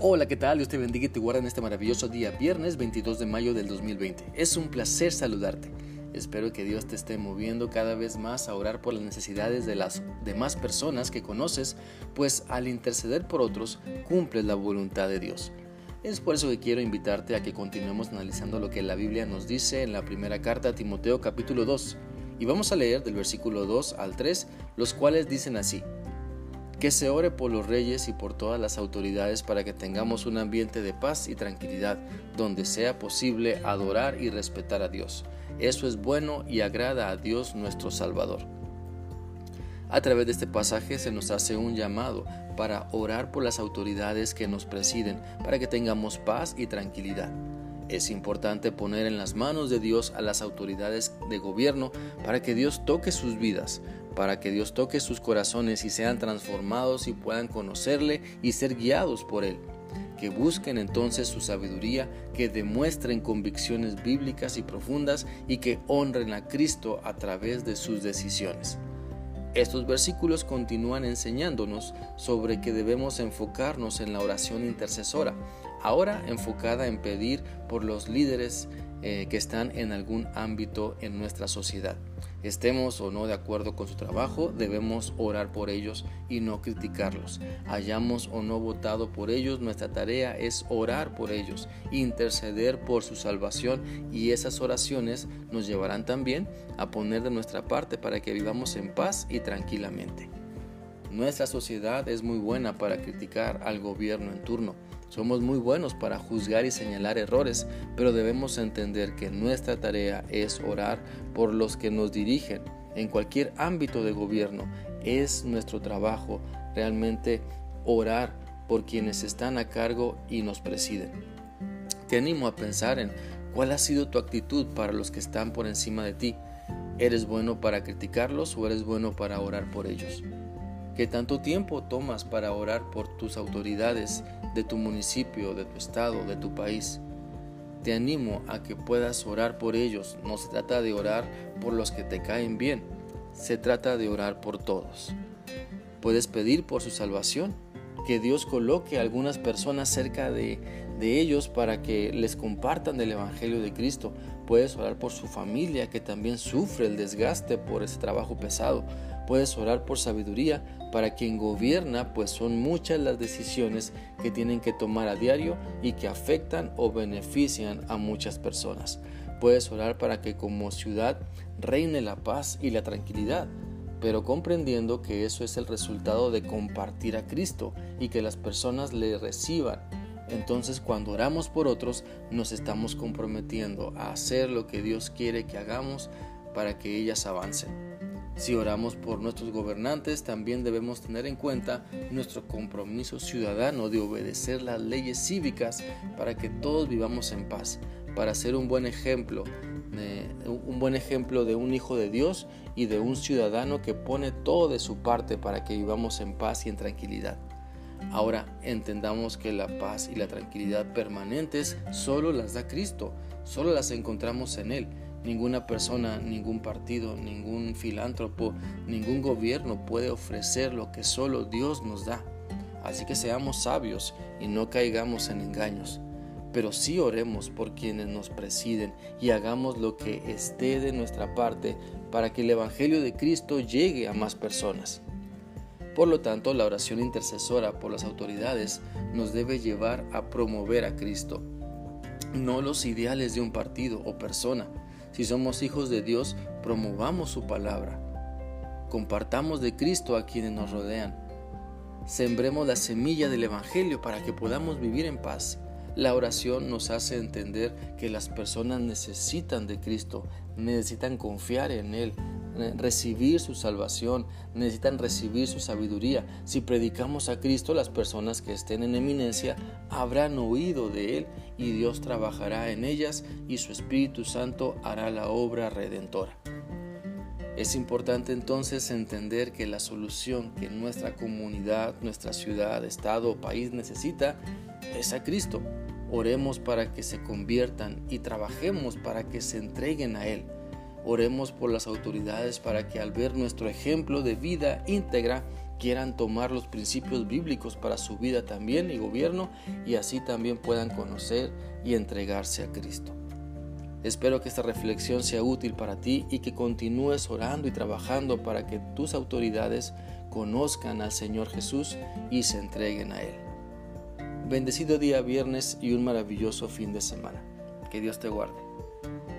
Hola, ¿qué tal? Dios te bendiga y te guarda en este maravilloso día, viernes 22 de mayo del 2020. Es un placer saludarte. Espero que Dios te esté moviendo cada vez más a orar por las necesidades de las demás personas que conoces, pues al interceder por otros cumples la voluntad de Dios. Es por eso que quiero invitarte a que continuemos analizando lo que la Biblia nos dice en la primera carta a Timoteo capítulo 2. Y vamos a leer del versículo 2 al 3, los cuales dicen así que se ore por los reyes y por todas las autoridades para que tengamos un ambiente de paz y tranquilidad, donde sea posible adorar y respetar a Dios. Eso es bueno y agrada a Dios nuestro Salvador. A través de este pasaje se nos hace un llamado para orar por las autoridades que nos presiden, para que tengamos paz y tranquilidad. Es importante poner en las manos de Dios a las autoridades de gobierno para que Dios toque sus vidas, para que Dios toque sus corazones y sean transformados y puedan conocerle y ser guiados por Él. Que busquen entonces su sabiduría, que demuestren convicciones bíblicas y profundas y que honren a Cristo a través de sus decisiones. Estos versículos continúan enseñándonos sobre que debemos enfocarnos en la oración intercesora, ahora enfocada en pedir por los líderes eh, que están en algún ámbito en nuestra sociedad. Estemos o no de acuerdo con su trabajo, debemos orar por ellos y no criticarlos. Hayamos o no votado por ellos, nuestra tarea es orar por ellos, interceder por su salvación y esas oraciones nos llevarán también a poner de nuestra parte para que vivamos en paz y tranquilamente. Nuestra sociedad es muy buena para criticar al gobierno en turno somos muy buenos para juzgar y señalar errores, pero debemos entender que nuestra tarea es orar por los que nos dirigen en cualquier ámbito de gobierno. Es nuestro trabajo realmente orar por quienes están a cargo y nos presiden. Te animo a pensar en cuál ha sido tu actitud para los que están por encima de ti. ¿Eres bueno para criticarlos o eres bueno para orar por ellos? ¿Qué tanto tiempo tomas para orar por tus autoridades de tu municipio, de tu estado, de tu país? Te animo a que puedas orar por ellos. No se trata de orar por los que te caen bien, se trata de orar por todos. Puedes pedir por su salvación, que Dios coloque a algunas personas cerca de, de ellos para que les compartan el Evangelio de Cristo. Puedes orar por su familia que también sufre el desgaste por ese trabajo pesado. Puedes orar por sabiduría para quien gobierna, pues son muchas las decisiones que tienen que tomar a diario y que afectan o benefician a muchas personas. Puedes orar para que como ciudad reine la paz y la tranquilidad, pero comprendiendo que eso es el resultado de compartir a Cristo y que las personas le reciban. Entonces cuando oramos por otros nos estamos comprometiendo a hacer lo que Dios quiere que hagamos para que ellas avancen. Si oramos por nuestros gobernantes, también debemos tener en cuenta nuestro compromiso ciudadano de obedecer las leyes cívicas para que todos vivamos en paz, para ser un buen ejemplo, un buen ejemplo de un hijo de Dios y de un ciudadano que pone todo de su parte para que vivamos en paz y en tranquilidad. Ahora entendamos que la paz y la tranquilidad permanentes solo las da Cristo, solo las encontramos en Él. Ninguna persona, ningún partido, ningún filántropo, ningún gobierno puede ofrecer lo que solo Dios nos da. Así que seamos sabios y no caigamos en engaños. Pero sí oremos por quienes nos presiden y hagamos lo que esté de nuestra parte para que el Evangelio de Cristo llegue a más personas. Por lo tanto, la oración intercesora por las autoridades nos debe llevar a promover a Cristo, no los ideales de un partido o persona, si somos hijos de Dios, promovamos su palabra. Compartamos de Cristo a quienes nos rodean. Sembremos la semilla del Evangelio para que podamos vivir en paz. La oración nos hace entender que las personas necesitan de Cristo, necesitan confiar en Él, recibir su salvación, necesitan recibir su sabiduría. Si predicamos a Cristo, las personas que estén en eminencia habrán oído de Él y Dios trabajará en ellas y su Espíritu Santo hará la obra redentora. Es importante entonces entender que la solución que nuestra comunidad, nuestra ciudad, estado o país necesita es a Cristo. Oremos para que se conviertan y trabajemos para que se entreguen a Él. Oremos por las autoridades para que al ver nuestro ejemplo de vida íntegra quieran tomar los principios bíblicos para su vida también y gobierno y así también puedan conocer y entregarse a Cristo. Espero que esta reflexión sea útil para ti y que continúes orando y trabajando para que tus autoridades conozcan al Señor Jesús y se entreguen a Él. Bendecido día viernes y un maravilloso fin de semana. Que Dios te guarde.